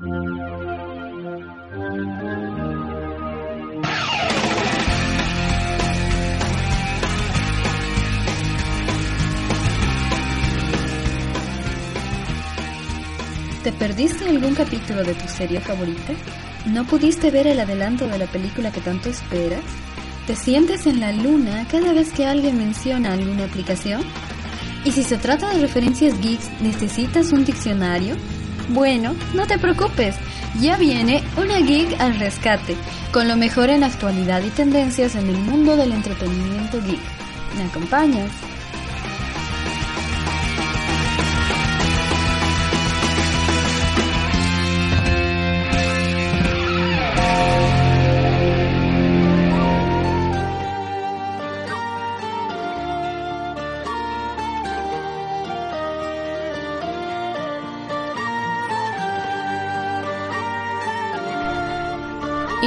¿Te perdiste algún capítulo de tu serie favorita? ¿No pudiste ver el adelanto de la película que tanto esperas? ¿Te sientes en la luna cada vez que alguien menciona alguna aplicación? ¿Y si se trata de referencias geeks, necesitas un diccionario? Bueno, no te preocupes, ya viene una geek al rescate, con lo mejor en actualidad y tendencias en el mundo del entretenimiento geek. ¿Me acompañas?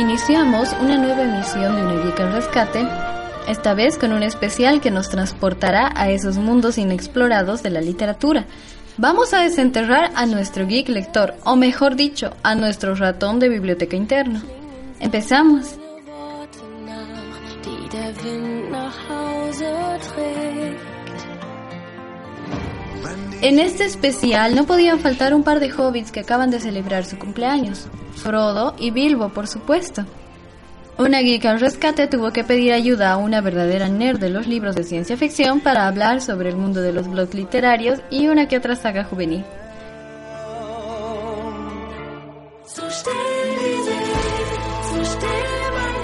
Iniciamos una nueva emisión de Geek al Rescate, esta vez con un especial que nos transportará a esos mundos inexplorados de la literatura. Vamos a desenterrar a nuestro geek lector, o mejor dicho, a nuestro ratón de biblioteca interno. Empezamos. En este especial no podían faltar un par de hobbits que acaban de celebrar su cumpleaños. Frodo y Bilbo, por supuesto. Una geek al rescate tuvo que pedir ayuda a una verdadera nerd de los libros de ciencia ficción para hablar sobre el mundo de los blogs literarios y una que otra saga juvenil.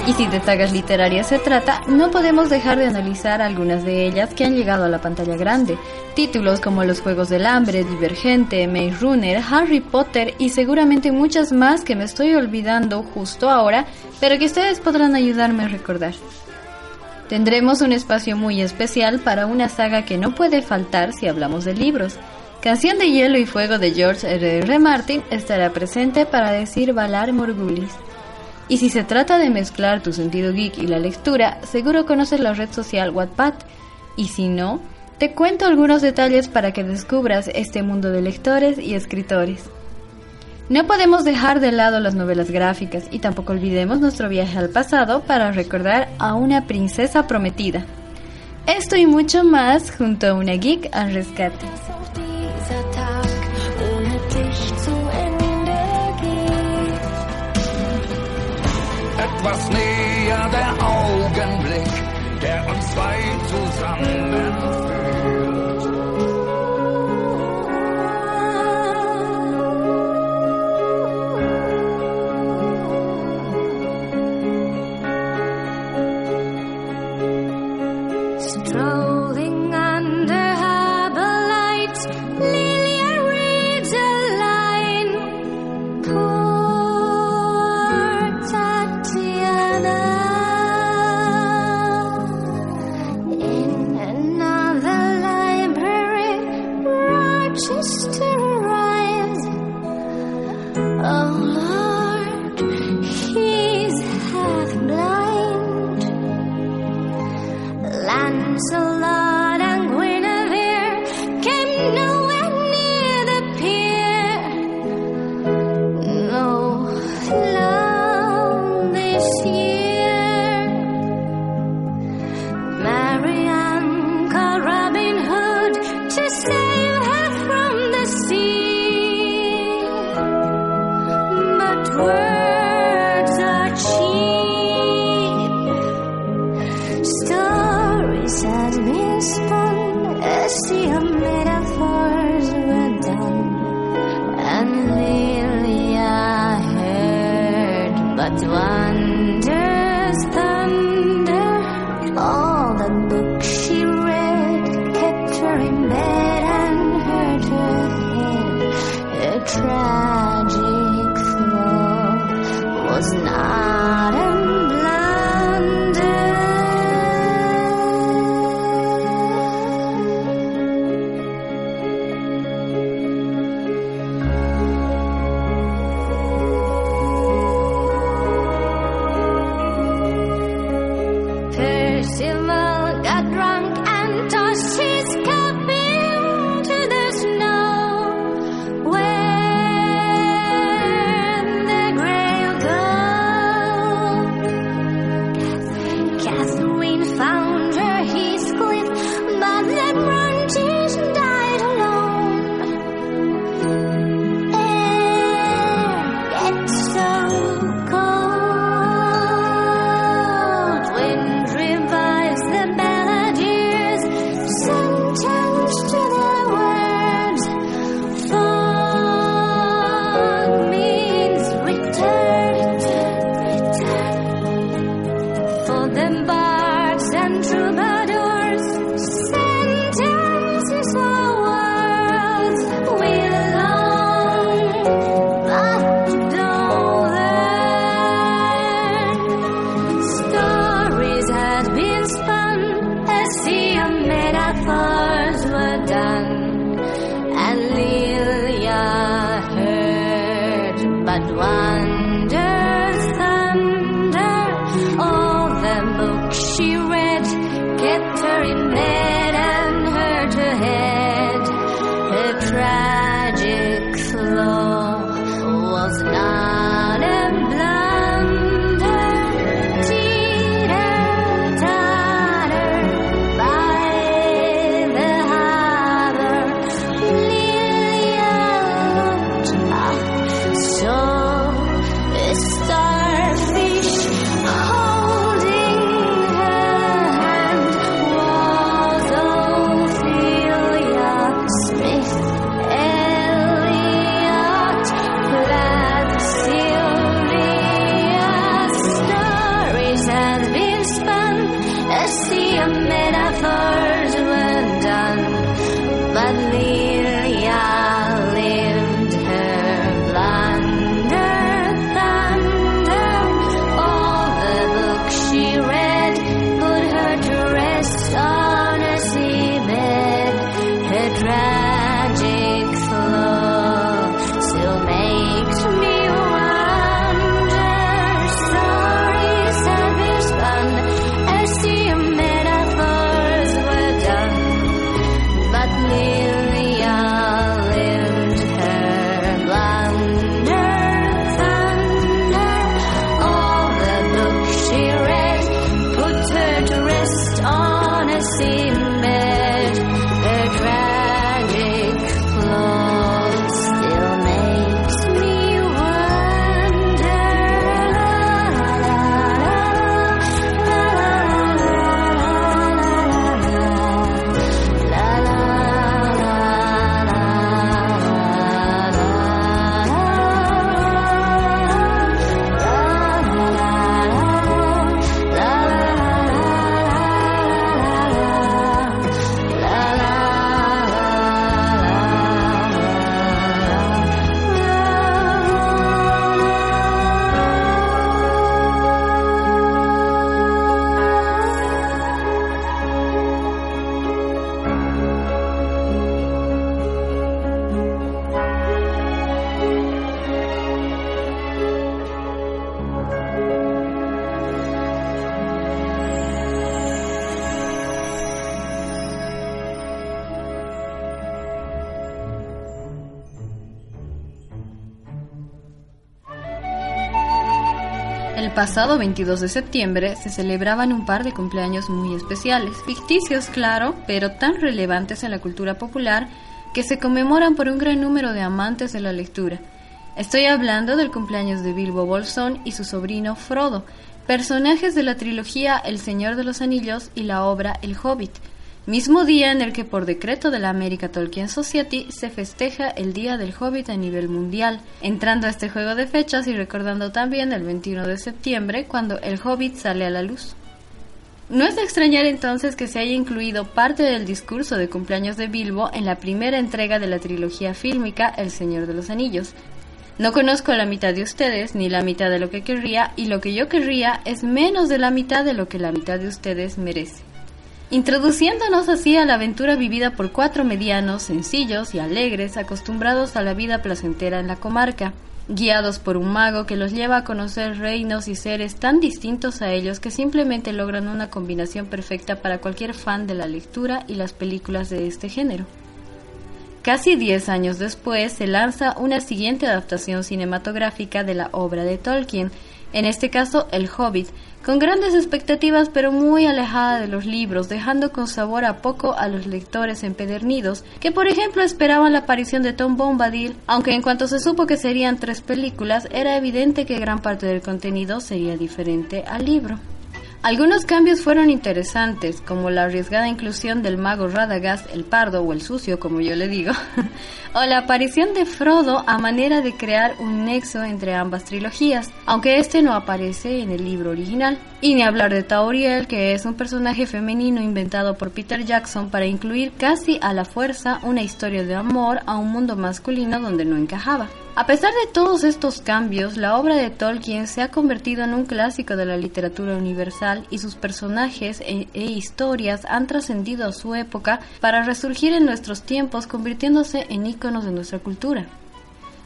Y si de sagas literarias se trata, no podemos dejar de analizar algunas de ellas que han llegado a la pantalla grande. Títulos como Los Juegos del Hambre, Divergente, Maze Runner, Harry Potter y seguramente muchas más que me estoy olvidando justo ahora, pero que ustedes podrán ayudarme a recordar. Tendremos un espacio muy especial para una saga que no puede faltar si hablamos de libros. Canción de Hielo y Fuego de George R. R. Martin estará presente para decir Valar Morgulis. Y si se trata de mezclar tu sentido geek y la lectura, seguro conoces la red social Wattpad. Y si no, te cuento algunos detalles para que descubras este mundo de lectores y escritores. No podemos dejar de lado las novelas gráficas y tampoco olvidemos nuestro viaje al pasado para recordar a una princesa prometida. Esto y mucho más junto a una geek al rescate. I was näher der was not slow. Pasado 22 de septiembre se celebraban un par de cumpleaños muy especiales, ficticios claro, pero tan relevantes en la cultura popular que se conmemoran por un gran número de amantes de la lectura. Estoy hablando del cumpleaños de Bilbo Bolsón y su sobrino Frodo, personajes de la trilogía El Señor de los Anillos y la obra El Hobbit, mismo día en el que por decreto de la America Tolkien Society se festeja el Día del Hobbit a nivel mundial, entrando a este juego de fechas y recordando también el 21 de septiembre cuando El Hobbit sale a la luz. No es de extrañar entonces que se haya incluido parte del discurso de cumpleaños de Bilbo en la primera entrega de la trilogía fílmica El Señor de los Anillos. No conozco la mitad de ustedes, ni la mitad de lo que querría, y lo que yo querría es menos de la mitad de lo que la mitad de ustedes merece. Introduciéndonos así a la aventura vivida por cuatro medianos, sencillos y alegres, acostumbrados a la vida placentera en la comarca, guiados por un mago que los lleva a conocer reinos y seres tan distintos a ellos que simplemente logran una combinación perfecta para cualquier fan de la lectura y las películas de este género. Casi diez años después se lanza una siguiente adaptación cinematográfica de la obra de Tolkien, en este caso El Hobbit, con grandes expectativas pero muy alejada de los libros, dejando con sabor a poco a los lectores empedernidos, que por ejemplo esperaban la aparición de Tom Bombadil, aunque en cuanto se supo que serían tres películas, era evidente que gran parte del contenido sería diferente al libro. Algunos cambios fueron interesantes, como la arriesgada inclusión del mago Radagast, el pardo o el sucio, como yo le digo, o la aparición de Frodo a manera de crear un nexo entre ambas trilogías, aunque este no aparece en el libro original. Y ni hablar de Tauriel, que es un personaje femenino inventado por Peter Jackson para incluir casi a la fuerza una historia de amor a un mundo masculino donde no encajaba. A pesar de todos estos cambios, la obra de Tolkien se ha convertido en un clásico de la literatura universal y sus personajes e, e, historias han trascendido a su época para resurgir en nuestros tiempos convirtiéndose en íconos de nuestra cultura.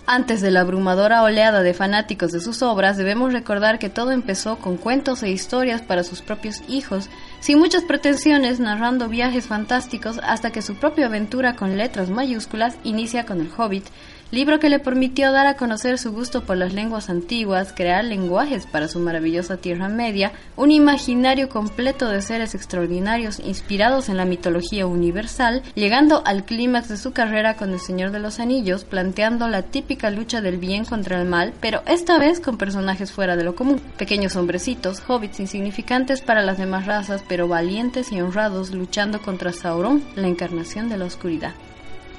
Antes de la abrumadora oleada de fanáticos de sus obras, debemos recordar que todo empezó con cuentos e historias para sus propios hijos, sin muchas pretensiones, narrando viajes fantásticos hasta que su propia aventura con letras mayúsculas inicia con El Hobbit, libro que le permitió dar a conocer su gusto por las lenguas antiguas, crear lenguajes para su maravillosa Tierra Media, un imaginario completo de seres extraordinarios inspirados en la mitología universal, llegando al clímax de su carrera con El Señor de los Anillos, planteando la típica lucha del bien contra el mal, pero esta vez con personajes fuera de lo común, pequeños hombrecitos, hobbits insignificantes para las demás razas, pero valientes y honrados luchando contra Sauron, la encarnación de la oscuridad.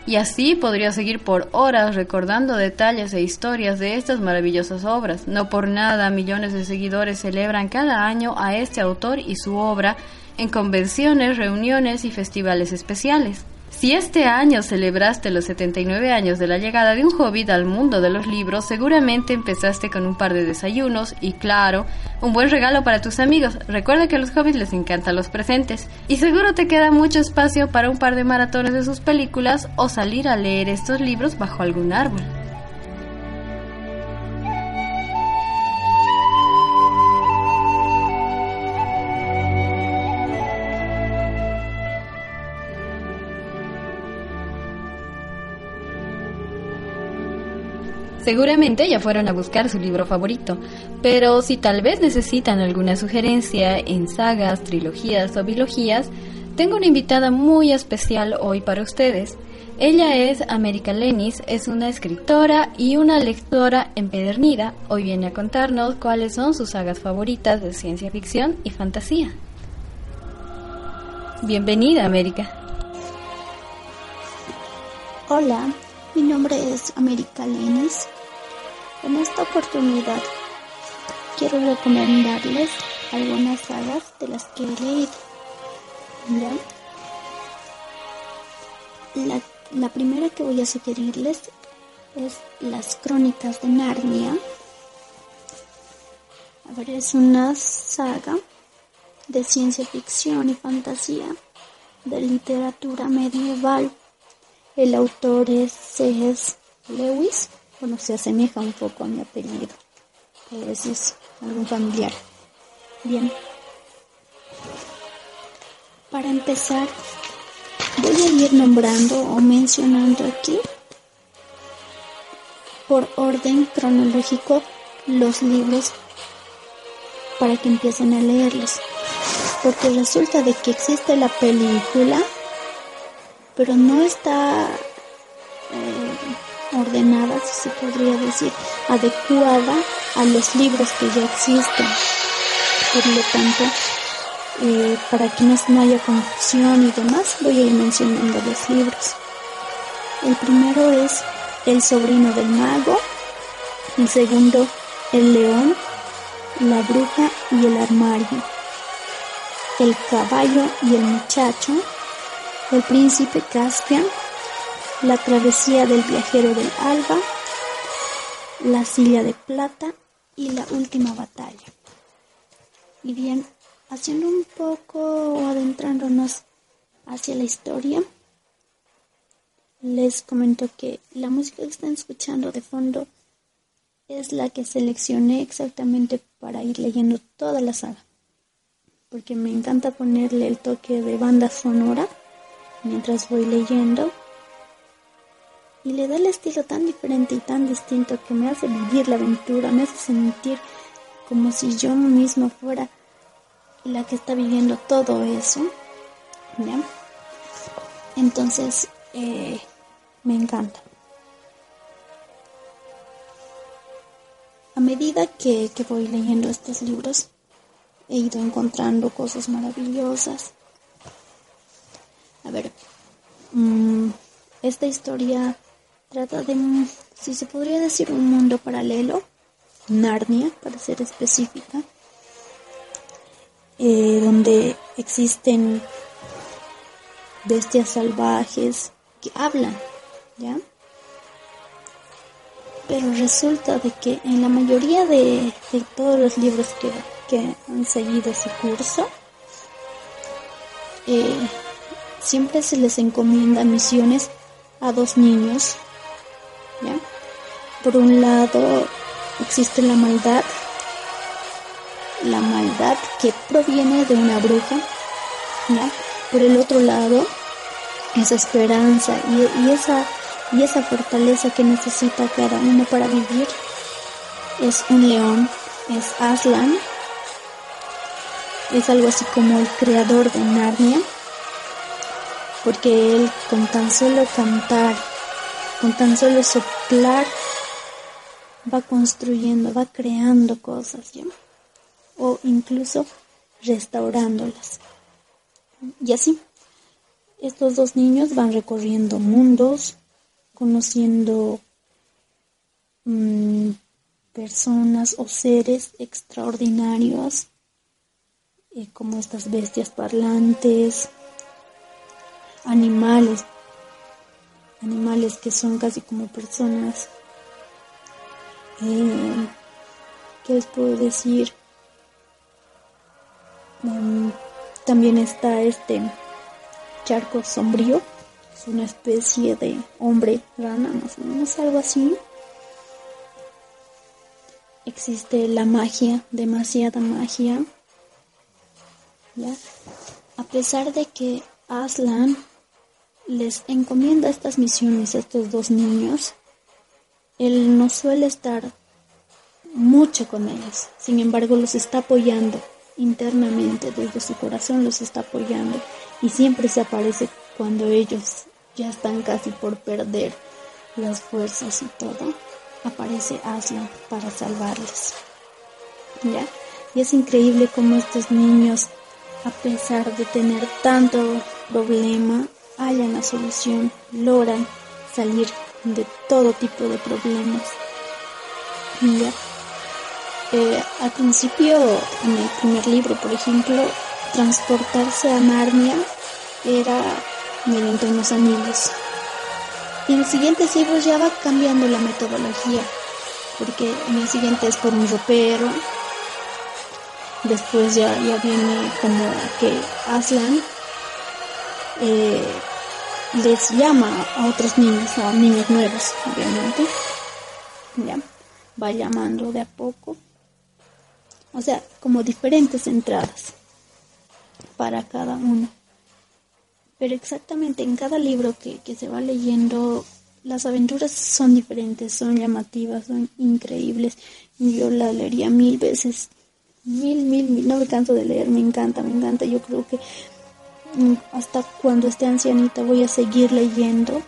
Y así podría seguir por horas recordando detalles e historias de estas maravillosas obras. No por nada millones de seguidores celebran cada año a este autor y su obra en convenciones, reuniones y festivales especiales. Si este año celebraste los 79 años de la llegada de un hobbit al mundo de los libros, seguramente empezaste con un par de desayunos y, claro, un buen regalo para tus amigos. Recuerda que a los hobbits les encantan los presentes. Y seguro te queda mucho espacio para un par de maratones de sus películas o salir a leer estos libros bajo algún árbol. Seguramente ya fueron a buscar su libro favorito, pero si tal vez necesitan alguna sugerencia en sagas, trilogías o bilogías, tengo una invitada muy especial hoy para ustedes. Ella es América Lenis, es una escritora y una lectora empedernida. Hoy viene a contarnos cuáles son sus sagas favoritas de ciencia ficción y fantasía. Bienvenida, América. Hola, mi nombre es América Lenis. En esta oportunidad quiero recomendarles algunas sagas de las que he leído. La, la primera que voy a sugerirles es Las Crónicas de Narnia. A ver, es una saga de ciencia ficción y fantasía de literatura medieval el autor es C.S. Lewis. Bueno, se asemeja un poco a mi apellido. Ver si es algún familiar. Bien. Para empezar, voy a ir nombrando o mencionando aquí por orden cronológico los libros para que empiecen a leerlos. Porque resulta de que existe la película pero no está eh, ordenada, si se podría decir, adecuada a los libros que ya existen. Por lo tanto, eh, para que no haya confusión y demás, voy a ir mencionando los libros. El primero es El sobrino del mago, el segundo El león, la bruja y el armario, El caballo y el muchacho, el príncipe Caspian, La travesía del viajero del alba, La silla de plata y La última batalla. Y bien, haciendo un poco o adentrándonos hacia la historia, les comento que la música que están escuchando de fondo es la que seleccioné exactamente para ir leyendo toda la saga. Porque me encanta ponerle el toque de banda sonora mientras voy leyendo. Y le da el estilo tan diferente y tan distinto que me hace vivir la aventura, me hace sentir como si yo misma fuera la que está viviendo todo eso. ¿Ya? Entonces, eh, me encanta. A medida que, que voy leyendo estos libros, he ido encontrando cosas maravillosas. A ver, mm, esta historia trata de, un- si se podría decir, un mundo paralelo, Narnia, para ser específica, eh, donde existen bestias salvajes que hablan, ¿ya? Pero resulta de que en la mayoría de, todos los libros que, que han seguido ese curso, eh, siempre se les encomienda misiones a dos niños. Por un lado existe la maldad, la maldad que proviene de una bruja. Por el otro lado, esa esperanza y esa y esa fortaleza que necesita cada uno para vivir es un león, es Aslan, es algo así como el creador de Narnia, porque él con tan solo cantar, con tan solo soplar, va construyendo, va creando cosas, ¿ya? o incluso restaurándolas. Y así, estos dos niños van recorriendo mundos, conociendo mm, personas o seres extraordinarios, eh, como estas bestias parlantes, animales, animales que son casi como personas. Eh, ¿Qué les puedo decir? Mm, también está este charco sombrío, es una especie de hombre rana, más o menos algo así. Existe la magia, demasiada magia. A pesar de que Aslan les encomienda estas misiones a estos dos niños, él no suele estar mucho con ellos, sin embargo los está apoyando internamente, desde su corazón los está apoyando y siempre se aparece cuando ellos ya están casi por perder las fuerzas y todo, aparece Aslan para salvarles. ¿Ya? Y es increíble cómo estos niños, a pesar de tener tanto problema, hallan la solución, logran salir de todo tipo de problemas. ¿Ya? Eh, al principio, en el primer libro, por ejemplo, transportarse a Narnia era mediante unos anillos. Y en los siguientes libros ya va cambiando la metodología, porque en el siguiente es por un ropero, después ya, ya viene como que Aslan eh, les llama a otros niños, a niños nuevos, obviamente, ya va llamando de a poco, o sea, como diferentes entradas para cada uno. Pero exactamente en cada libro que, que se va leyendo, las aventuras son diferentes, son llamativas, son increíbles. Yo la leería mil veces, mil, mil, mil. No me canso de leer, me encanta, me encanta. Yo creo que hasta cuando esté ancianita voy a seguir leyendo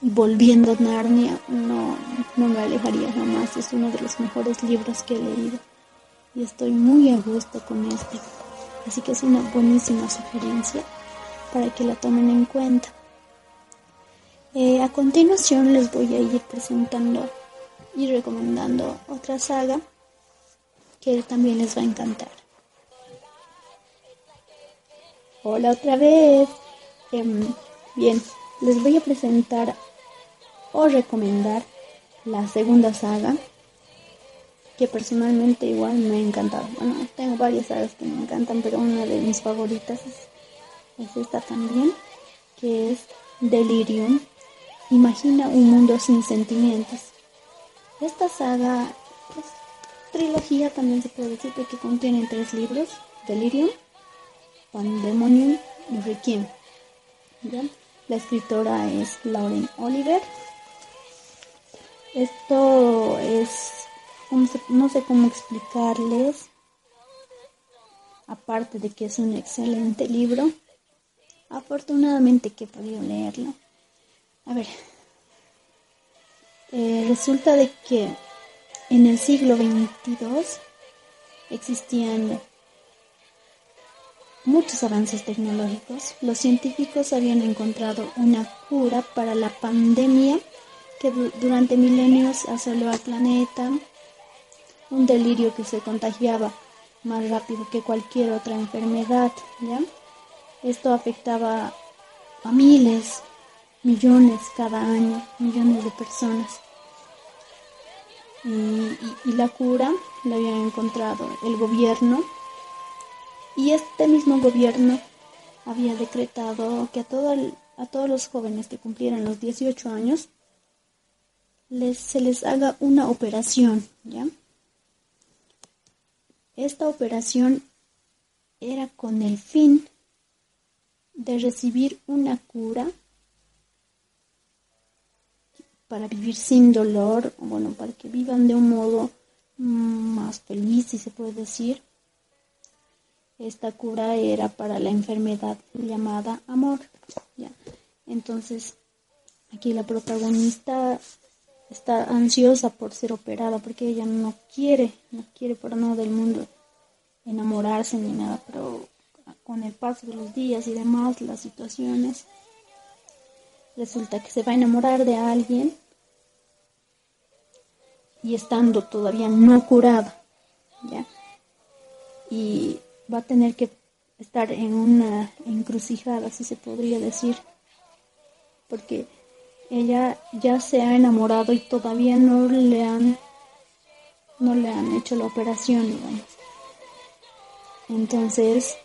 y volviendo a Narnia. No, no me alejaría jamás. Es uno de los mejores libros que he leído y estoy muy a gusto con este. Así que es una buenísima sugerencia para que la tomen en cuenta. Eh, a continuación les voy a ir presentando y recomendando otra saga que también les va a encantar. Hola otra vez. Em, bien, les voy a presentar o recomendar la segunda saga, que personalmente igual me ha encantado. Bueno, tengo varias sagas que me encantan, pero una de mis favoritas es, es esta también, que es Delirium. Imagina un mundo sin sentimientos. Esta saga, pues, trilogía también se puede decir porque contiene tres libros, Delirium, Pandemonium Requiem. ¿ya? La escritora es Lauren Oliver. Esto es, no sé cómo explicarles, aparte de que es un excelente libro. Afortunadamente que he podido leerlo. A ver, eh, resulta de que en el siglo XXII existían muchos avances tecnológicos. Los científicos habían encontrado una cura para la pandemia que du- durante milenios asoló al planeta, un delirio que se contagiaba más rápido que cualquier otra enfermedad, ¿ya? Esto afectaba a miles, millones cada año, millones de personas. Y, y- y la cura la había encontrado el gobierno y este mismo gobierno había decretado que a, todo a todos los jóvenes que cumplieran los 18 años les, se les haga una operación, ¿ya? Esta operación era con el fin de recibir una cura para vivir sin dolor, bueno, para que vivan de un modo más feliz, si se puede decir. Esta cura era para la enfermedad llamada amor. ¿ya? Entonces, aquí la protagonista está ansiosa por ser operada porque ella no quiere, no quiere por nada del mundo enamorarse ni nada, pero con el paso de los días y demás, las situaciones, resulta que se va a enamorar de alguien y estando todavía no curada, ¿ya? Y va a tener que estar en una encrucijada, si se podría decir, porque ella ya se ha enamorado y todavía no le han no le han hecho la operación, digamos. Entonces,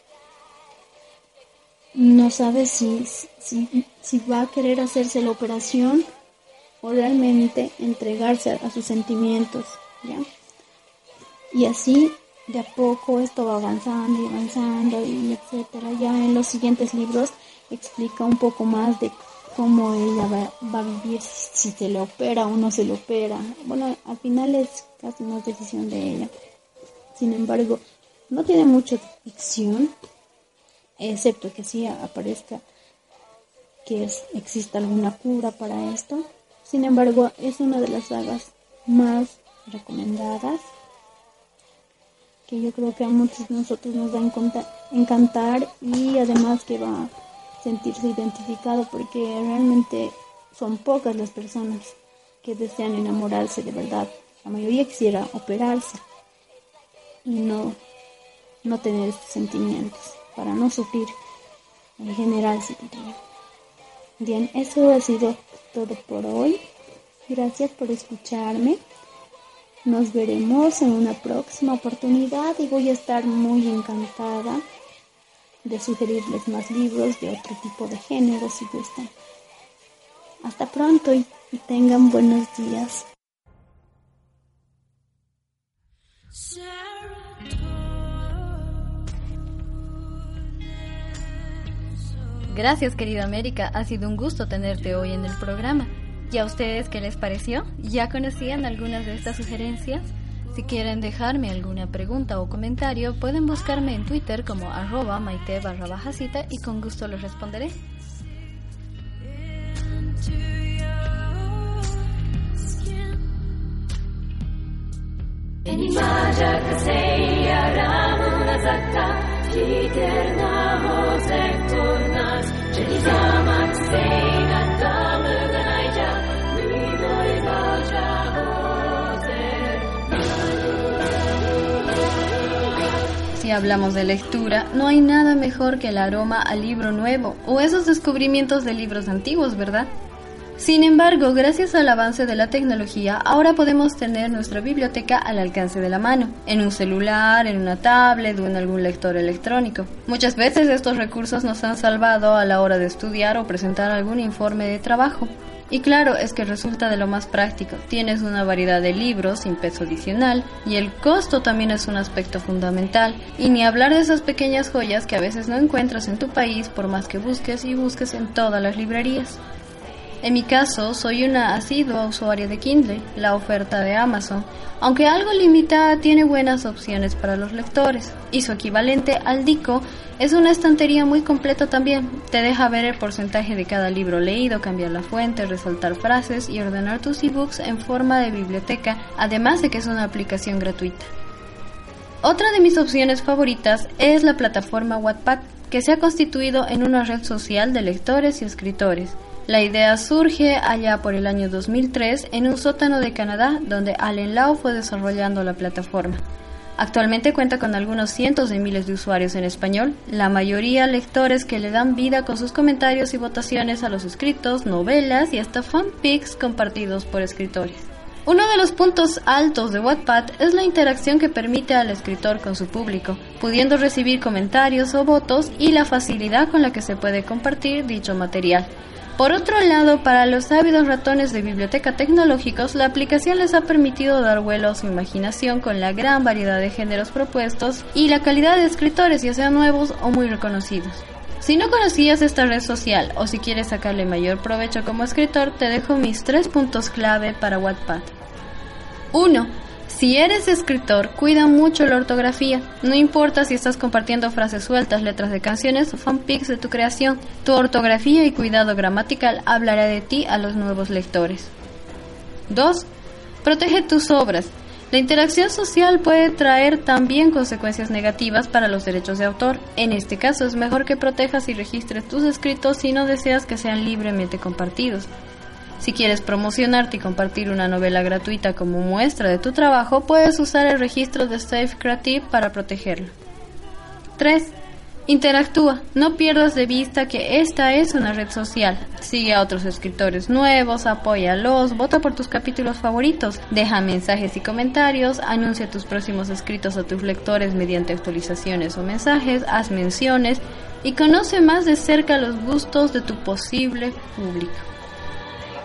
no sabe si, si, si va a querer hacerse la operación o realmente entregarse a, a sus sentimientos, ¿ya? Y así, de a poco, esto va avanzando y avanzando y etcétera. Ya en los siguientes libros explica un poco más de cómo ella va, va a vivir, si se le opera o no se le opera. Bueno, al final es casi una decisión de ella. Sin embargo, no tiene mucha ficción, excepto que sí aparezca que es, exista alguna cura para esto. Sin embargo, es una de las sagas más recomendadas que yo creo que a muchos de nosotros nos va a encantar y además que va a sentirse identificado porque realmente son pocas las personas que desean enamorarse de verdad. La mayoría quisiera operarse y no, no tener estos sentimientos para no sufrir en general. Bien, eso ha sido todo por hoy. Gracias por escucharme. Nos veremos en una próxima oportunidad y voy a estar muy encantada de sugerirles más libros de otro tipo de género si gustan. Hasta pronto y, tengan buenos días. Gracias, querida América. Ha sido un gusto tenerte hoy en el programa. ¿Y a ustedes qué les pareció? ¿Ya conocían algunas de estas sugerencias? Si quieren dejarme alguna pregunta o comentario, pueden buscarme en Twitter como arroba maite barra bajacita y con gusto les responderé. Si hablamos de lectura, no hay nada mejor que el aroma al libro nuevo o esos descubrimientos de libros antiguos, ¿verdad? Sin embargo, gracias al avance de la tecnología, ahora podemos tener nuestra biblioteca al alcance de la mano, en un celular, en una tablet o en algún lector electrónico. Muchas veces estos recursos nos han salvado a la hora de estudiar o presentar algún informe de trabajo. Y claro, es que resulta de lo más práctico. Tienes una variedad de libros sin peso adicional y el costo también es un aspecto fundamental. Y ni hablar de esas pequeñas joyas que a veces no encuentras en tu país por más que busques y busques en todas las librerías. En mi caso, soy una asidua usuaria de Kindle, la oferta de Amazon, aunque algo limitada tiene buenas opciones para los lectores, y su equivalente al Dico es una estantería muy completa también. Te deja ver el porcentaje de cada libro leído, cambiar la fuente, resaltar frases y ordenar tus ebooks en forma de biblioteca, además de que es una aplicación gratuita. Otra de mis opciones favoritas es la plataforma Wattpad, que se ha constituido en una red social de lectores y escritores. La idea surge allá por el año 2003 en un sótano de Canadá donde Allen Lau fue desarrollando la plataforma. Actualmente cuenta con algunos cientos de miles de usuarios en español, la mayoría lectores que le dan vida con sus comentarios y votaciones a los escritos, novelas y hasta fanpics compartidos por escritores. Uno de los puntos altos de Wattpad es la interacción que permite al escritor con su público, pudiendo recibir comentarios o votos y la facilidad con la que se puede compartir dicho material. Por otro lado, para los ávidos ratones de biblioteca tecnológicos, la aplicación les ha permitido dar vuelo a su imaginación con la gran variedad de géneros propuestos y la calidad de escritores, ya sean nuevos o muy reconocidos. Si no conocías esta red social o si quieres sacarle mayor provecho como escritor, te dejo mis tres puntos clave para Wattpad. 1. Si eres escritor, cuida mucho la ortografía. No importa si estás compartiendo frases sueltas, letras de canciones o fanpics de tu creación, tu ortografía y cuidado gramatical hablará de ti a los nuevos lectores. 2. Protege tus obras. La interacción social puede traer también consecuencias negativas para los derechos de autor. En este caso es mejor que protejas y registres tus escritos si no deseas que sean libremente compartidos. Si quieres promocionarte y compartir una novela gratuita como muestra de tu trabajo, puedes usar el registro de Safe Creative para protegerlo. 3. Interactúa, no pierdas de vista que esta es una red social. Sigue a otros escritores nuevos, apóyalos, vota por tus capítulos favoritos, deja mensajes y comentarios, anuncia tus próximos escritos a tus lectores mediante actualizaciones o mensajes, haz menciones y conoce más de cerca los gustos de tu posible público.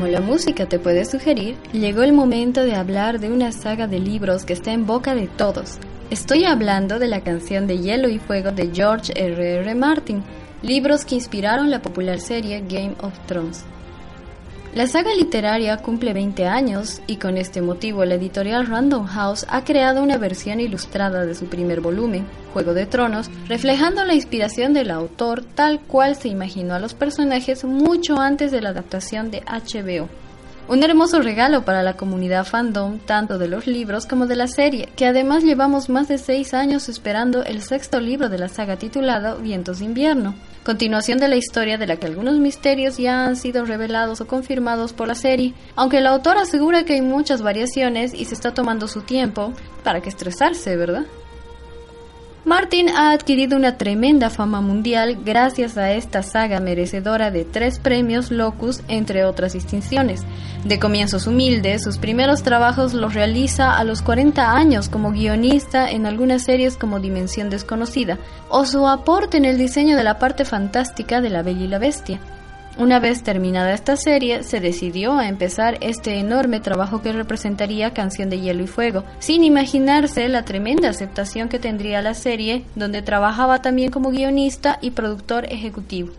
como la música te puede sugerir, llegó el momento de hablar de una saga de libros que está en boca de todos. Estoy hablando de la canción de Hielo y Fuego de George R. R. Martin, libros que inspiraron la popular serie Game of Thrones. La saga literaria cumple 20 años y con este motivo la editorial Random House ha creado una versión ilustrada de su primer volumen, Juego de Tronos, reflejando la inspiración del autor tal cual se imaginó a los personajes mucho antes de la adaptación de HBO. Un hermoso regalo para la comunidad fandom, tanto de los libros como de la serie, que además llevamos más de seis años esperando el sexto libro de la saga titulado Vientos de Invierno, continuación de la historia de la que algunos misterios ya han sido revelados o confirmados por la serie, aunque el autor asegura que hay muchas variaciones y se está tomando su tiempo, para que estresarse, ¿verdad? Martin ha adquirido una tremenda fama mundial gracias a esta saga merecedora de tres premios Locus, entre otras distinciones. De comienzos humildes, sus primeros trabajos los realiza a los 40 años como guionista en algunas series como Dimensión Desconocida, o su aporte en el diseño de la parte fantástica de La Bella y la Bestia. Una vez terminada esta serie, se decidió a empezar este enorme trabajo que representaría Canción de Hielo y Fuego, sin imaginarse la tremenda aceptación que tendría la serie, donde trabajaba también como guionista y productor ejecutivo.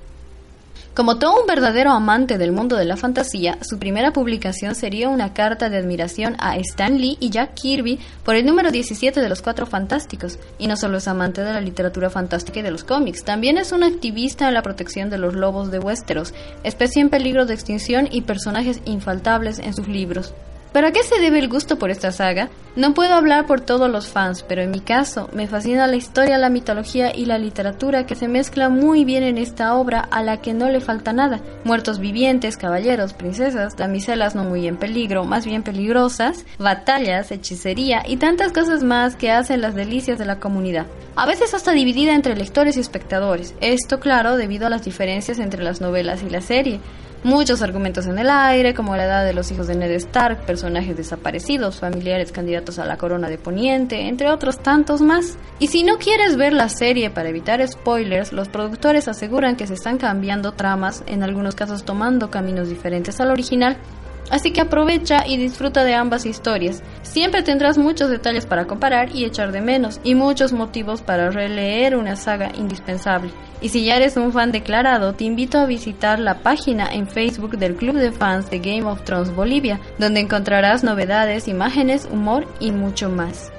Como todo un verdadero amante del mundo de la fantasía, su primera publicación sería una carta de admiración a Stan Lee y Jack Kirby por el número 17 de los Cuatro Fantásticos. Y no solo es amante de la literatura fantástica y de los cómics, también es un activista en la protección de los lobos de Westeros, especie en peligro de extinción y personajes infaltables en sus libros. ¿Pero a qué se debe el gusto por esta saga? No puedo hablar por todos los fans, pero en mi caso me fascina la historia, la mitología y la literatura que se mezcla muy bien en esta obra a la que no le falta nada. Muertos vivientes, caballeros, princesas, damiselas no muy en peligro, más bien peligrosas, batallas, hechicería y tantas cosas más que hacen las delicias de la comunidad. A veces hasta dividida entre lectores y espectadores. Esto claro debido a las diferencias entre las novelas y la serie. Muchos argumentos en el aire, como la edad de los hijos de Ned Stark, personajes desaparecidos, familiares candidatos a la corona de Poniente, entre otros tantos más. Y si no quieres ver la serie para evitar spoilers, los productores aseguran que se están cambiando tramas, en algunos casos tomando caminos diferentes al original, Así que aprovecha y disfruta de ambas historias. Siempre tendrás muchos detalles para comparar y echar de menos, y muchos motivos para releer una saga indispensable. Y si ya eres un fan declarado, te invito a visitar la página en Facebook del Club de Fans de Game of Thrones Bolivia, donde encontrarás novedades, imágenes, humor y mucho más.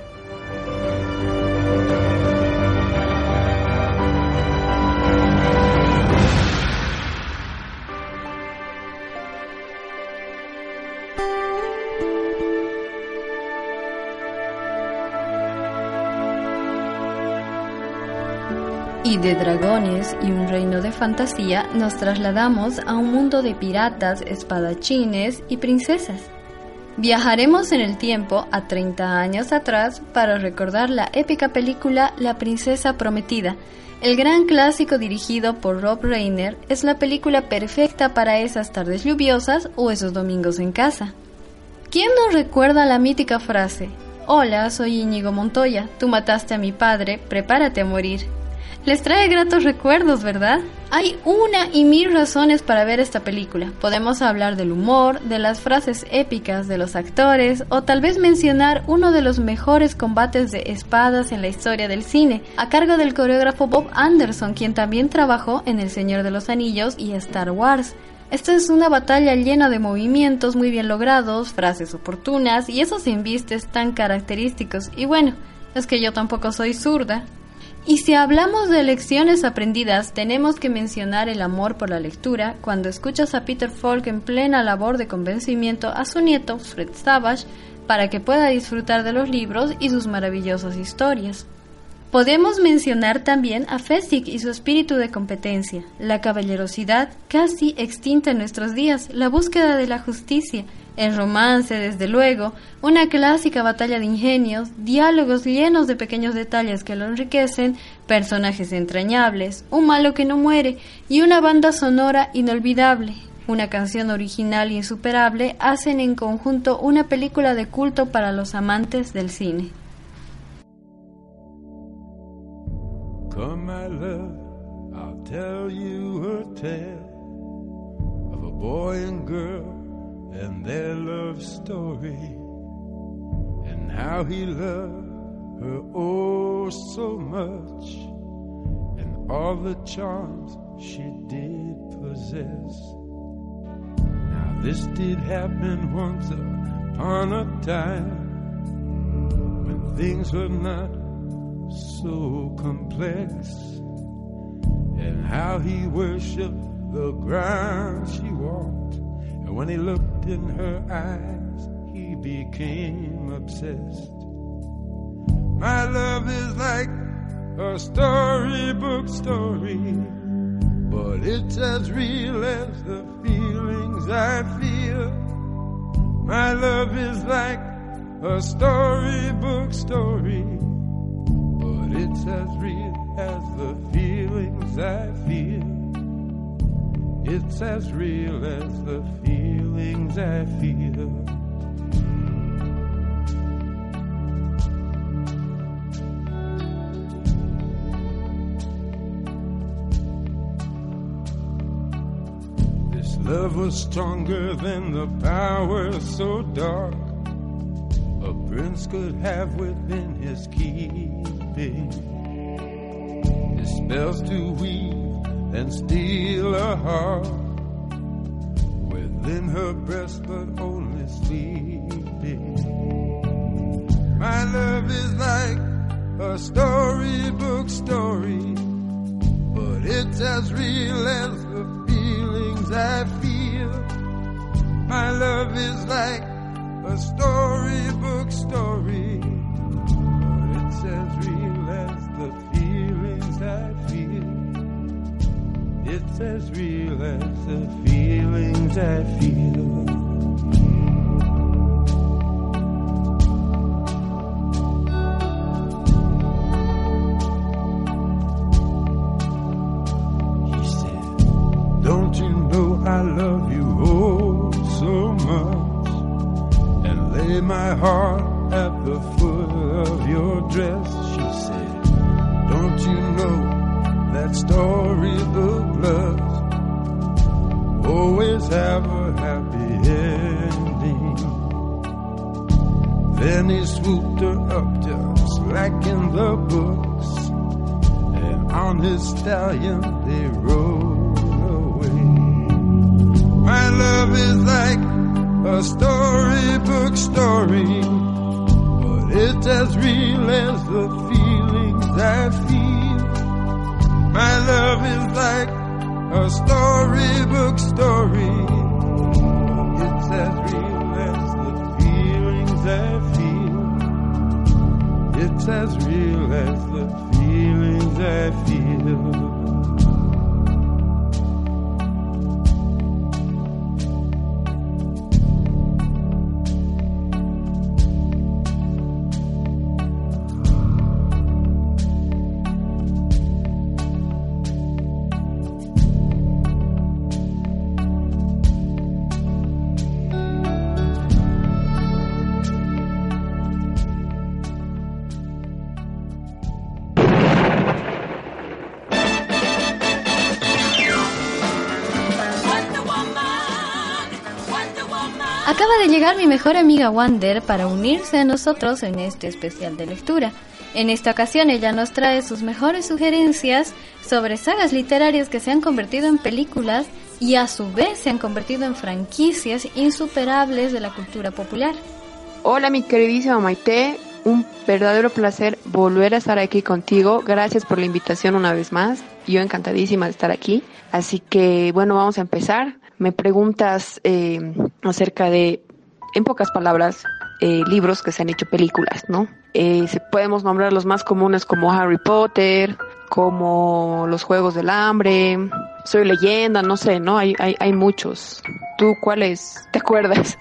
De dragones y un reino de fantasía nos trasladamos a un mundo de piratas, espadachines y princesas. Viajaremos en el tiempo a 30 años atrás para recordar la épica película La Princesa Prometida. El gran clásico dirigido por Rob Reiner es la película perfecta para esas tardes lluviosas o esos domingos en casa. ¿Quién no recuerda la mítica frase? Hola, soy Íñigo Montoya, tú mataste a mi padre, prepárate a morir. Les trae gratos recuerdos, ¿verdad? Hay una y mil razones para ver esta película. Podemos hablar del humor, de las frases épicas de los actores o tal vez mencionar uno de los mejores combates de espadas en la historia del cine, a cargo del coreógrafo Bob Anderson, quien también trabajó en El Señor de los Anillos y Star Wars. Esta es una batalla llena de movimientos muy bien logrados, frases oportunas y esos embistes tan característicos. Y bueno, es que yo tampoco soy zurda, y si hablamos de lecciones aprendidas, tenemos que mencionar el amor por la lectura cuando escuchas a Peter Falk en plena labor de convencimiento a su nieto, Fred Savage, para que pueda disfrutar de los libros y sus maravillosas historias. Podemos mencionar también a Fessig y su espíritu de competencia, la caballerosidad casi extinta en nuestros días, la búsqueda de la justicia, el romance, desde luego, una clásica batalla de ingenios, diálogos llenos de pequeños detalles que lo enriquecen, personajes entrañables, un malo que no muere y una banda sonora inolvidable. Una canción original e insuperable hacen en conjunto una película de culto para los amantes del cine. My love, I'll tell you a tale of a boy and girl and their love story and how he loved her oh so much and all the charms she did possess. Now this did happen once upon a time when things were not so complex and how he worshiped the ground she walked. And when he looked in her eyes he became obsessed. My love is like a storybook story but it's as real as the feelings I feel. My love is like a storybook story it's as real as the feelings I feel. It's as real as the feelings I feel. This love was stronger than the power so dark a prince could have within his keeping. His spells to weave and steal a heart within her breast, but only sleeping. My love is like a storybook story, but it's as real as the feelings I feel. My love is like a storybook story, but it's as real It's as real as the feelings I feel. He said, Don't you know I love you oh so much? And lay my heart they rode away. My love is like a storybook story, but it's as real as the feelings I feel. My love is like a storybook story, but it's as real as the feelings I feel. It's as real as the feelings I feel. Llegar mi mejor amiga Wander para unirse a nosotros en este especial de lectura. En esta ocasión ella nos trae sus mejores sugerencias sobre sagas literarias que se han convertido en películas y a su vez se han convertido en franquicias insuperables de la cultura popular. Hola mi queridísima Maite, un verdadero placer volver a estar aquí contigo. Gracias por la invitación una vez más. Yo encantadísima de estar aquí. Así que bueno, vamos a empezar. Me preguntas eh, acerca de, en pocas palabras, eh, libros que se han hecho películas, ¿no? Eh, podemos nombrar los más comunes como Harry Potter, como Los Juegos del Hambre, Soy Leyenda, no sé, ¿no? Hay, hay, hay muchos. ¿Tú cuáles te acuerdas?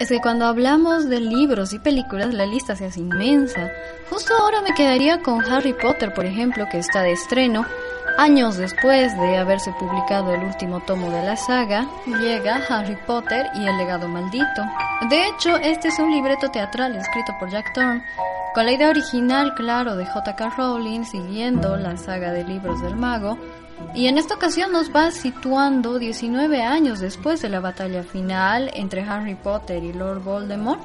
Es que cuando hablamos de libros y películas la lista se hace inmensa. Justo ahora me quedaría con Harry Potter, por ejemplo, que está de estreno. Años después de haberse publicado el último tomo de la saga, llega Harry Potter y el legado maldito. De hecho, este es un libreto teatral escrito por Jack Thorne, con la idea original, claro, de J.K. Rowling, siguiendo la saga de libros del mago, Y en esta ocasión nos va situando 19 años después de la batalla final entre Harry Potter y Lord Voldemort.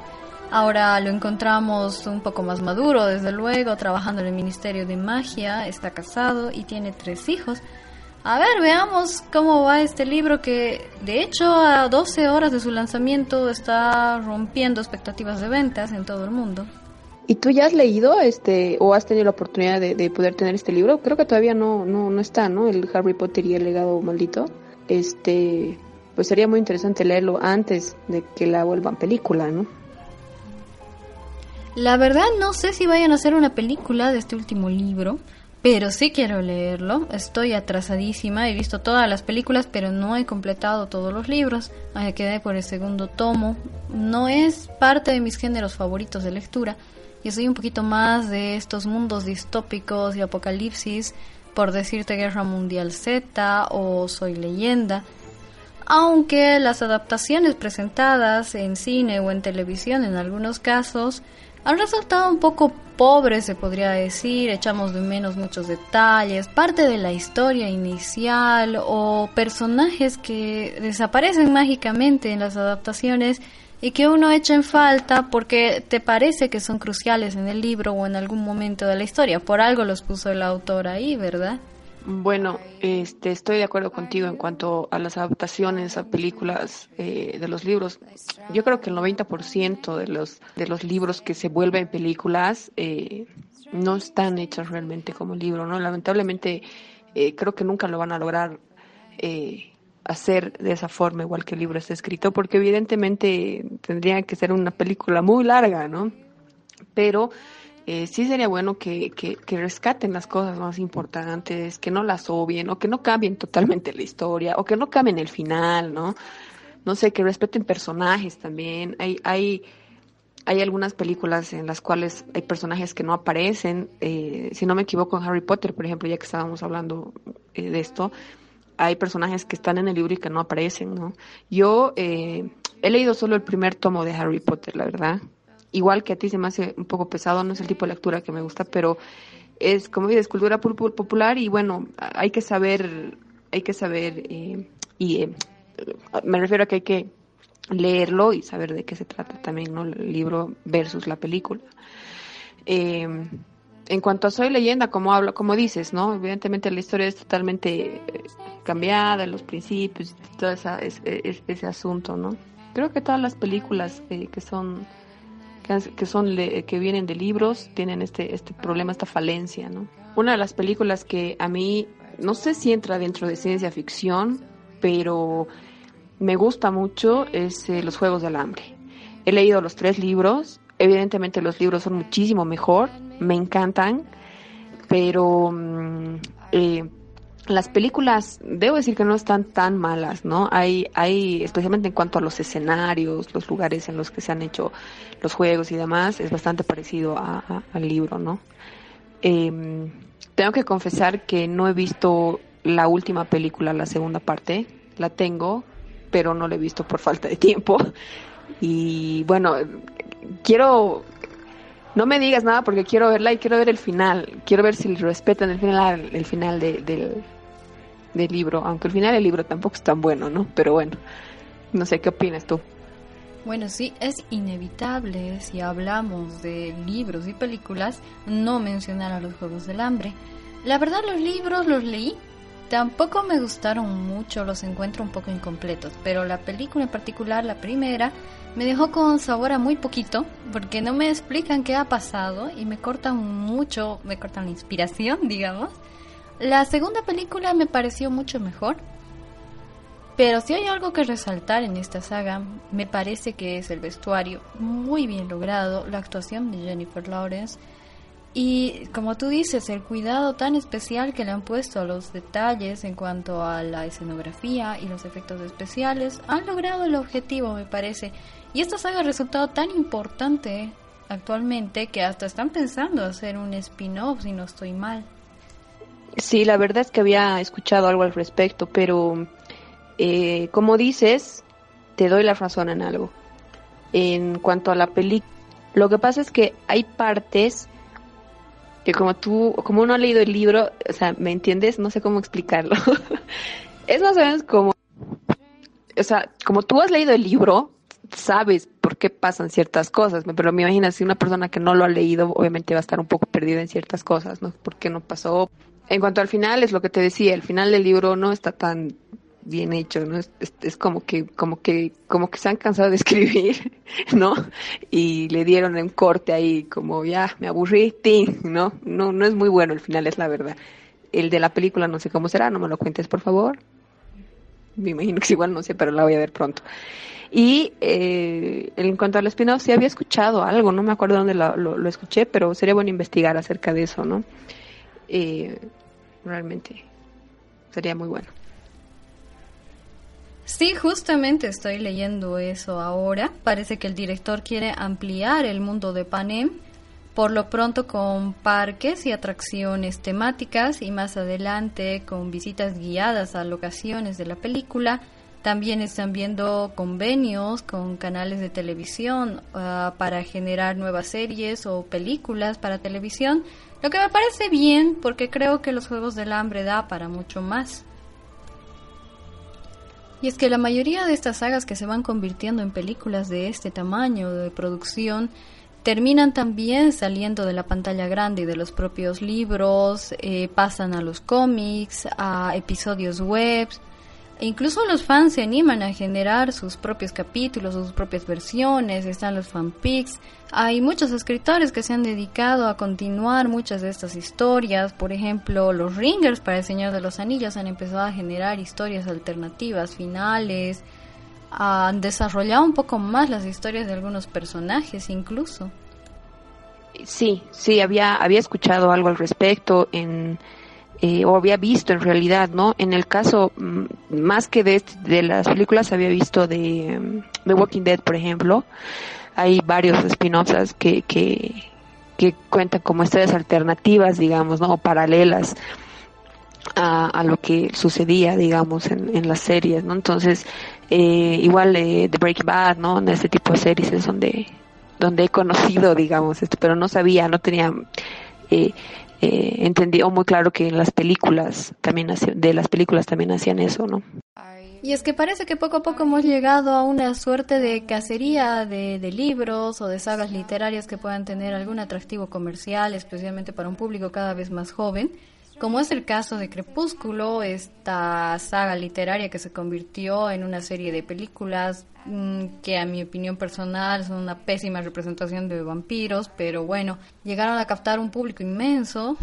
Ahora lo encontramos un poco más maduro, desde luego, trabajando en el Ministerio de Magia, está casado y tiene tres hijos. A ver, veamos cómo va este libro que, de hecho, a 12 horas de su lanzamiento está rompiendo expectativas de ventas en todo el mundo. ¿Y tú ya has leído este o has tenido la oportunidad de, de poder tener este libro? Creo que todavía no, no, no está, ¿no? El Harry Potter y el legado maldito. Este, pues sería muy interesante leerlo antes de que la vuelvan película, ¿no? La verdad no sé si vayan a hacer una película de este último libro, pero sí quiero leerlo. Estoy atrasadísima, he visto todas las películas, pero no he completado todos los libros. Me quedé por el segundo tomo. No es parte de mis géneros favoritos de lectura. Yo soy un poquito más de estos mundos distópicos y apocalipsis, por decirte Guerra Mundial Z o Soy leyenda. Aunque las adaptaciones presentadas en cine o en televisión en algunos casos han resultado un poco pobres, se podría decir, echamos de menos muchos detalles, parte de la historia inicial o personajes que desaparecen mágicamente en las adaptaciones y que uno echa en falta porque te parece que son cruciales en el libro o en algún momento de la historia. Por algo los puso el autor ahí, ¿verdad? Bueno, este, estoy de acuerdo contigo en cuanto a las adaptaciones a películas eh, de los libros. Yo creo que el 90% de los, de los libros que se vuelven películas eh, no están hechos realmente como libro, ¿no? Lamentablemente eh, creo que nunca lo van a lograr hacer de esa forma, igual que el libro está escrito, porque evidentemente tendría que ser una película muy larga, ¿no? Pero eh, sí sería bueno que, que, rescaten las cosas más importantes, que no las obvien o que no cambien totalmente la historia o que no cambien el final, ¿no? No sé, que respeten personajes también. Hay, hay, hay algunas películas en las cuales hay personajes que no aparecen. Eh, si no me equivoco, en Harry Potter, por ejemplo, ya que estábamos hablando eh, de esto, hay personajes que están en el libro y que no aparecen, ¿no? Yo eh, he leído solo el primer tomo de Harry Potter, la verdad igual que a ti se me hace un poco pesado, no es el tipo de lectura que me gusta, pero es, como dices, cultura popular y bueno, hay que saber, hay que saber, eh, y eh, me refiero a que hay que leerlo y saber de qué se trata también, ¿no? El libro versus la película. Eh, en cuanto a Soy leyenda, como hablo, como dices, ¿no? Evidentemente la historia es totalmente cambiada, los principios, todo esa, ese, ese, asunto, ¿no? Creo que todas las películas que son que son que vienen de libros tienen este este problema esta falencia no una de las películas que a mí no sé si entra dentro de ciencia ficción pero me gusta mucho es eh, los juegos del hambre. He leído los tres libros evidentemente los libros son muchísimo mejor me encantan pero mm, eh, las películas, debo decir que no están tan malas, ¿no? Hay, hay, especialmente en cuanto a los escenarios, los lugares en los que se han hecho los juegos y demás, es bastante parecido a, al libro, ¿no? Eh, tengo que confesar que no he visto la última película, la segunda parte, la tengo, pero no la he visto por falta de tiempo. Y bueno, quiero no me digas nada porque quiero verla y quiero ver el final. Quiero ver si respetan el final, el final de, del, del libro, aunque al final el libro tampoco es tan bueno, ¿no? Pero bueno, no sé, ¿qué opinas tú? Bueno, sí, es inevitable si hablamos de libros y películas no mencionar a los Juegos del Hambre. La verdad los libros los leí, tampoco me gustaron mucho, los encuentro un poco incompletos, pero la película en particular, la primera, me dejó con sabor a muy poquito, porque no me explican qué ha pasado y me cortan mucho, me cortan la inspiración, digamos. La segunda película me pareció mucho mejor, pero si hay algo que resaltar en esta saga, me parece que es el vestuario muy bien logrado, la actuación de Jennifer Lawrence y como tú dices, el cuidado tan especial que le han puesto a los detalles en cuanto a la escenografía y los efectos especiales, han logrado el objetivo, me parece. Y esta saga ha resultado tan importante actualmente que hasta están pensando hacer un spin-off si no estoy mal. Sí, la verdad es que había escuchado algo al respecto, pero eh, como dices, te doy la razón en algo. En cuanto a la película, lo que pasa es que hay partes que como tú, como uno ha leído el libro, o sea, ¿me entiendes? No sé cómo explicarlo. es más o menos como, o sea, como tú has leído el libro, sabes por qué pasan ciertas cosas, pero me imagino si una persona que no lo ha leído, obviamente va a estar un poco perdida en ciertas cosas, ¿no? ¿Por qué no pasó? En cuanto al final, es lo que te decía, el final del libro no está tan bien hecho, ¿no? Es, es, como que, como que, como que se han cansado de escribir, ¿no? Y le dieron un corte ahí, como ya, me aburrí, ting, ¿no? No, no es muy bueno el final, es la verdad. El de la película no sé cómo será, no me lo cuentes, por favor. Me imagino que igual, no sé, pero la voy a ver pronto. Y eh, en cuanto al spin-off, sí había escuchado algo, no me acuerdo dónde lo escuché, pero sería bueno investigar acerca de eso, ¿no? Eh, realmente sería muy bueno. Sí, justamente estoy leyendo eso ahora. Parece que el director quiere ampliar el mundo de Panem, por lo pronto con parques y atracciones temáticas y más adelante con visitas guiadas a locaciones de la película. También están viendo convenios con canales de televisión uh, para generar nuevas series o películas para televisión, lo que me parece bien porque creo que los Juegos del Hambre da para mucho más. Y es que la mayoría de estas sagas que se van convirtiendo en películas de este tamaño de producción terminan también saliendo de la pantalla grande y de los propios libros, eh, pasan a los cómics, a episodios webs, e incluso los fans se animan a generar sus propios capítulos, sus propias versiones, están los fanpics. Hay muchos escritores que se han dedicado a continuar muchas de estas historias. Por ejemplo, los Ringers para El Señor de los Anillos han empezado a generar historias alternativas, finales. Han desarrollado un poco más las historias de algunos personajes incluso. Sí, sí, había, había escuchado algo al respecto en eh, o había visto en realidad, ¿no? En el caso, más que de, de las películas, había visto de um, The Walking Dead, por ejemplo. Hay varios spin-offs que, que, que cuentan como historias alternativas, digamos, ¿no? O paralelas a, a lo que sucedía, digamos, en, en las series, ¿no? Entonces, eh, igual eh, The Breaking Bad, ¿no? En este tipo de series es donde, donde he conocido, digamos, esto, pero no sabía, no tenía... Eh, eh, entendió muy claro que en las películas también de las películas también hacían eso, ¿no? Y es que parece que poco a poco hemos llegado a una suerte de cacería de, de, libros o de sagas literarias que puedan tener algún atractivo comercial, especialmente para un público cada vez más joven, como es el caso de Crepúsculo, esta saga literaria que se convirtió en una serie de películas mmm, que a mi opinión personal son una pésima representación de vampiros, pero bueno, llegaron a captar un público inmenso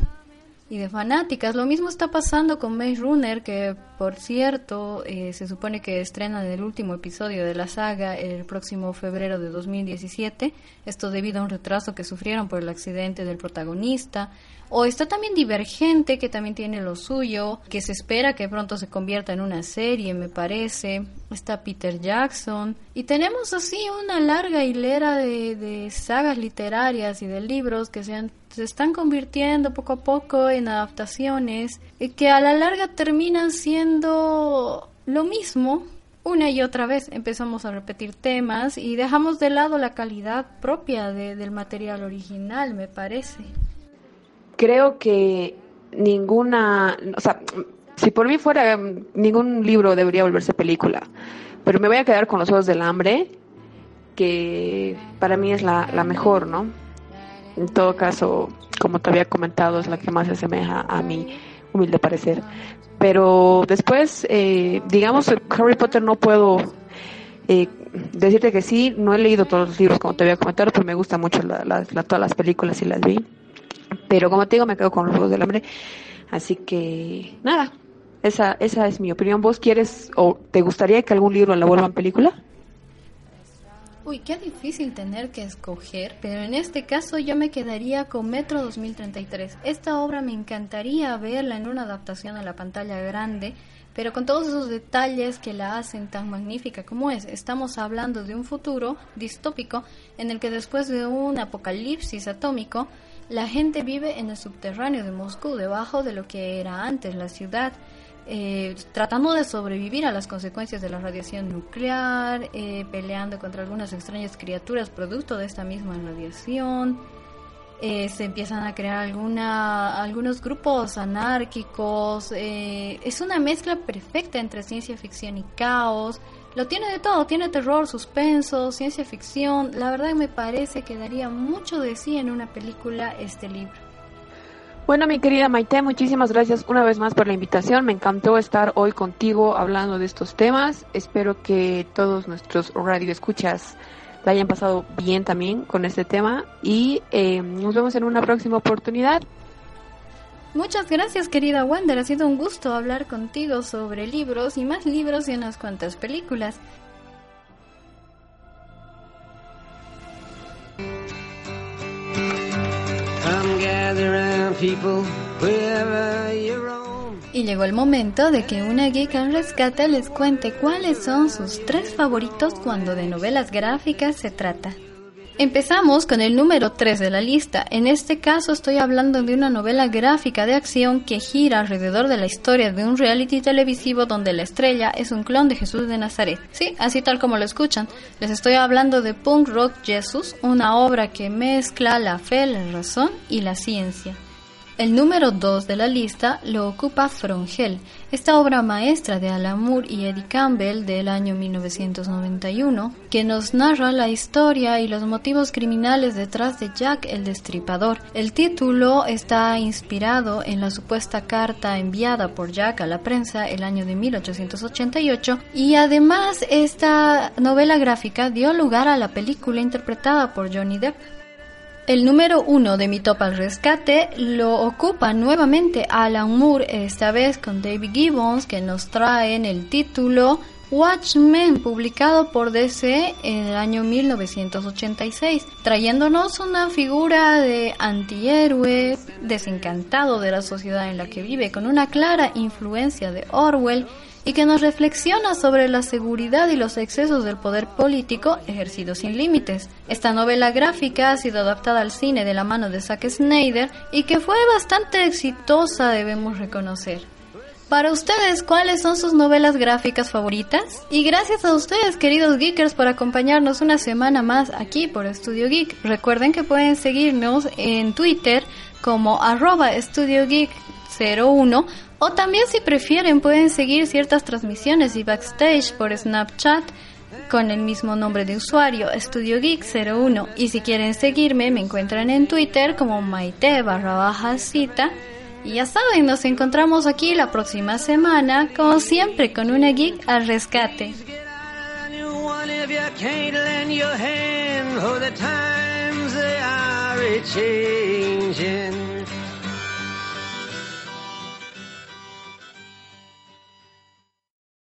y de fanáticas. Lo mismo está pasando con Maze Runner, que por cierto eh, se supone que estrena el último episodio de la saga el próximo febrero de 2017. Esto debido a un retraso que sufrieron por el accidente del protagonista. O está también Divergente, que también tiene lo suyo, que se espera que pronto se convierta en una serie, me parece. Está Peter Jackson. Y tenemos así una larga hilera de, de sagas literarias y de libros que se, han, se están convirtiendo poco a poco en adaptaciones y que a la larga terminan siendo lo mismo, una y otra vez empezamos a repetir temas y dejamos de lado la calidad propia de, del material original, me parece creo que ninguna, o sea, si por mí fuera, ningún libro debería volverse película, pero me voy a quedar con los Juegos del Hambre, que para mí es la, la mejor, ¿no? En todo caso, como te había comentado, es la que más se asemeja a mi humilde parecer. Pero después, eh, digamos, Harry Potter no puedo eh, decirte que sí, no he leído todos los libros como te había comentado, pero me gustan mucho la, todas las películas y las vi. Pero como te digo, me quedo con los Juegos del Hambre. Así que, nada, esa, esa es mi opinión. ¿Vos quieres o te gustaría que algún libro la vuelvan película? Uy, qué difícil tener que escoger, pero en este caso yo me quedaría con Metro 2033. Esta obra me encantaría verla en una adaptación a la pantalla grande, pero con todos esos detalles que la hacen tan magnífica como es. Estamos hablando de un futuro distópico en el que después de un apocalipsis atómico, la gente vive en el subterráneo de Moscú, debajo de lo que era antes la ciudad, eh, tratando de sobrevivir a las consecuencias de la radiación nuclear, eh, peleando contra algunas extrañas criaturas producto de esta misma radiación. eh, se empiezan a crear alguna, algunos grupos anárquicos. eh, es una mezcla perfecta entre ciencia ficción y caos. Lo tiene de todo, tiene terror, suspenso, ciencia ficción. La verdad me parece que daría mucho de sí en una película este libro. Bueno, mi querida Maite, muchísimas gracias una vez más por la invitación. Me encantó estar hoy contigo hablando de estos temas. Espero que todos nuestros radioescuchas la hayan pasado bien también con este tema y eh, nos vemos en una próxima oportunidad. Muchas gracias querida Wander, ha sido un gusto hablar contigo sobre libros y más libros y unas cuantas películas. Y llegó el momento de que una geek al rescate les cuente cuáles son sus tres favoritos cuando de novelas gráficas se trata. Empezamos con el número 3 de la lista. En este caso estoy hablando de una novela gráfica de acción que gira alrededor de la historia de un reality televisivo donde la estrella es un clon de Jesús de Nazaret. Sí, así tal como lo escuchan. Les estoy hablando de Punk Rock Jesus, una obra que mezcla la fe, la razón y la ciencia. El número 2 de la lista lo ocupa From Hell, esta obra maestra de Alan Moore y Eddie Campbell del año 1991, que nos narra la historia y los motivos criminales detrás de Jack el Destripador. El título está inspirado en la supuesta carta enviada por Jack a la prensa el año de 1888 y además esta novela gráfica dio lugar a la película interpretada por Johnny Depp. El número uno de mi top al rescate lo ocupa nuevamente Alan Moore, esta vez con David Gibbons, que nos trae en el título Watchmen, publicado por DC en el año 1986, trayéndonos una figura de antihéroe desencantado de la sociedad en la que vive, con una clara influencia de Orwell y que nos reflexiona sobre la seguridad y los excesos del poder político ejercido sin límites. Esta novela gráfica ha sido adaptada al cine de la mano de Zack Snyder y que fue bastante exitosa, debemos reconocer. Para ustedes, ¿cuáles son sus novelas gráficas favoritas? Y gracias a ustedes, queridos geekers, por acompañarnos una semana más aquí por Estudio Geek. Recuerden que pueden seguirnos en Twitter como arroba Estudio Geek 01 o también si prefieren pueden seguir ciertas transmisiones y backstage por Snapchat con el mismo nombre de usuario, Estudio Geek 01. Y si quieren seguirme, me encuentran en Twitter como Maite barra. Y ya saben, nos encontramos aquí la próxima semana, como siempre, con una geek al rescate.